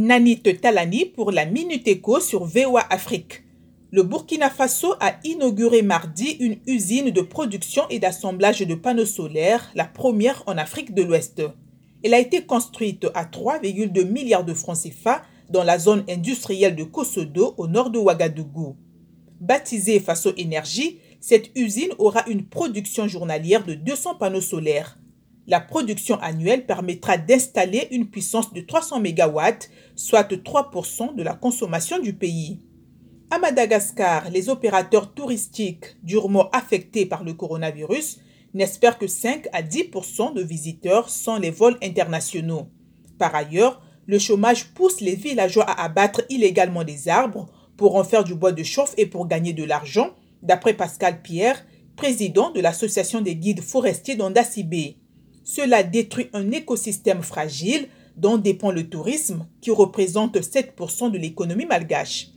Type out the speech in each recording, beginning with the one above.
Nanit Talani pour la Minute Éco sur VOA Afrique. Le Burkina Faso a inauguré mardi une usine de production et d'assemblage de panneaux solaires, la première en Afrique de l'Ouest. Elle a été construite à 3,2 milliards de francs CFA dans la zone industrielle de Kosodo au nord de Ouagadougou. Baptisée Faso Énergie, cette usine aura une production journalière de 200 panneaux solaires. La production annuelle permettra d'installer une puissance de 300 MW, soit 3% de la consommation du pays. À Madagascar, les opérateurs touristiques durement affectés par le coronavirus n'espèrent que 5 à 10% de visiteurs sans les vols internationaux. Par ailleurs, le chômage pousse les villageois à abattre illégalement des arbres pour en faire du bois de chauffe et pour gagner de l'argent, d'après Pascal Pierre, président de l'Association des guides forestiers d'Andacibé. Cela détruit un écosystème fragile dont dépend le tourisme, qui représente 7% de l'économie malgache.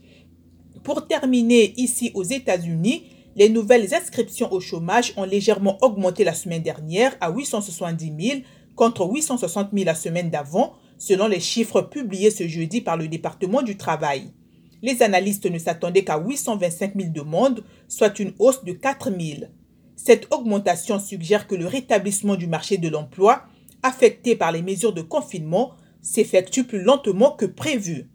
Pour terminer, ici aux États-Unis, les nouvelles inscriptions au chômage ont légèrement augmenté la semaine dernière à 870 000 contre 860 000 la semaine d'avant, selon les chiffres publiés ce jeudi par le département du travail. Les analystes ne s'attendaient qu'à 825 000 demandes, soit une hausse de 4 000. Cette augmentation suggère que le rétablissement du marché de l'emploi, affecté par les mesures de confinement, s'effectue plus lentement que prévu.